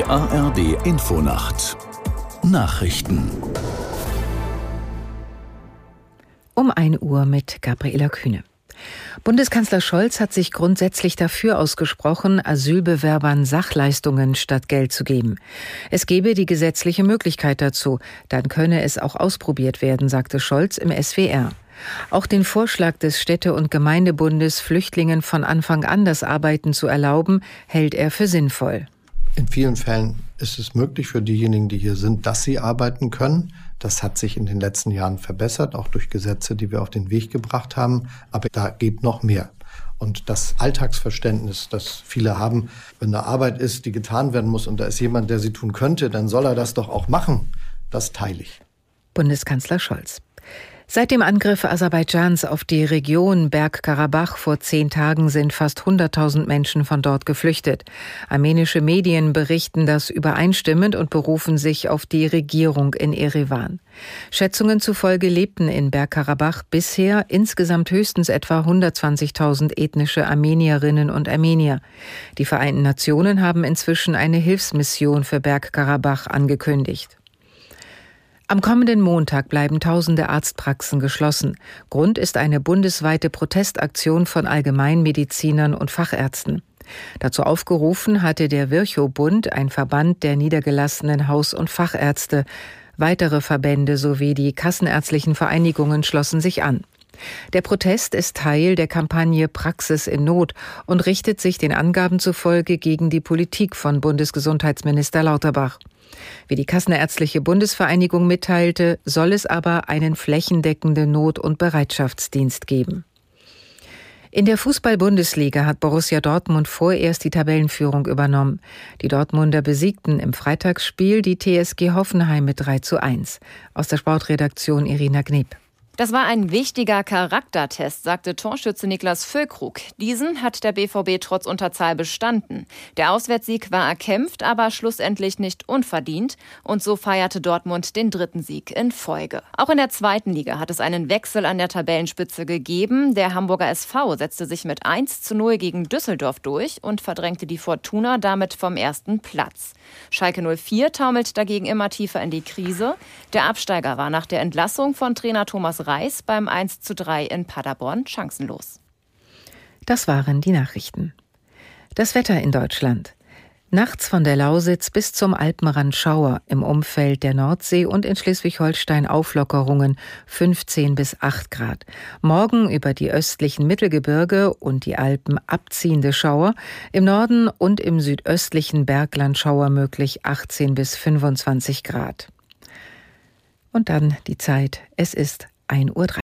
Die ARD Infonacht Nachrichten Um 1 Uhr mit Gabriela Kühne. Bundeskanzler Scholz hat sich grundsätzlich dafür ausgesprochen, Asylbewerbern Sachleistungen statt Geld zu geben. Es gebe die gesetzliche Möglichkeit dazu, dann könne es auch ausprobiert werden, sagte Scholz im SWR. Auch den Vorschlag des Städte- und Gemeindebundes, Flüchtlingen von Anfang an das Arbeiten zu erlauben, hält er für sinnvoll. In vielen Fällen ist es möglich für diejenigen, die hier sind, dass sie arbeiten können. Das hat sich in den letzten Jahren verbessert, auch durch Gesetze, die wir auf den Weg gebracht haben. Aber da geht noch mehr. Und das Alltagsverständnis, das viele haben, wenn eine Arbeit ist, die getan werden muss und da ist jemand, der sie tun könnte, dann soll er das doch auch machen. Das teile ich. Bundeskanzler Scholz. Seit dem Angriff Aserbaidschans auf die Region Bergkarabach vor zehn Tagen sind fast 100.000 Menschen von dort geflüchtet. Armenische Medien berichten das übereinstimmend und berufen sich auf die Regierung in Erevan. Schätzungen zufolge lebten in Bergkarabach bisher insgesamt höchstens etwa 120.000 ethnische Armenierinnen und Armenier. Die Vereinten Nationen haben inzwischen eine Hilfsmission für Bergkarabach angekündigt. Am kommenden Montag bleiben tausende Arztpraxen geschlossen. Grund ist eine bundesweite Protestaktion von Allgemeinmedizinern und Fachärzten. Dazu aufgerufen hatte der Virchow-Bund, ein Verband der niedergelassenen Haus- und Fachärzte. Weitere Verbände sowie die kassenärztlichen Vereinigungen schlossen sich an. Der Protest ist Teil der Kampagne Praxis in Not und richtet sich den Angaben zufolge gegen die Politik von Bundesgesundheitsminister Lauterbach. Wie die Kassenärztliche Bundesvereinigung mitteilte, soll es aber einen flächendeckenden Not- und Bereitschaftsdienst geben. In der Fußball-Bundesliga hat Borussia Dortmund vorerst die Tabellenführung übernommen. Die Dortmunder besiegten im Freitagsspiel die TSG Hoffenheim mit 3 zu 1. Aus der Sportredaktion Irina Gneb. Das war ein wichtiger Charaktertest, sagte Torschütze Niklas Füllkrug. Diesen hat der BVB trotz Unterzahl bestanden. Der Auswärtssieg war erkämpft, aber schlussendlich nicht unverdient. Und so feierte Dortmund den dritten Sieg in Folge. Auch in der zweiten Liga hat es einen Wechsel an der Tabellenspitze gegeben. Der Hamburger SV setzte sich mit 1 zu 0 gegen Düsseldorf durch und verdrängte die Fortuna damit vom ersten Platz. Schalke 04 taumelt dagegen immer tiefer in die Krise. Der Absteiger war nach der Entlassung von Trainer Thomas Reis beim 1 zu 3 in Paderborn chancenlos. Das waren die Nachrichten. Das Wetter in Deutschland. Nachts von der Lausitz bis zum Alpenrand Schauer im Umfeld der Nordsee und in Schleswig-Holstein Auflockerungen 15 bis 8 Grad. Morgen über die östlichen Mittelgebirge und die Alpen abziehende Schauer. Im Norden und im südöstlichen Bergland Schauer möglich 18 bis 25 Grad. Und dann die Zeit. Es ist 1.30 Uhr.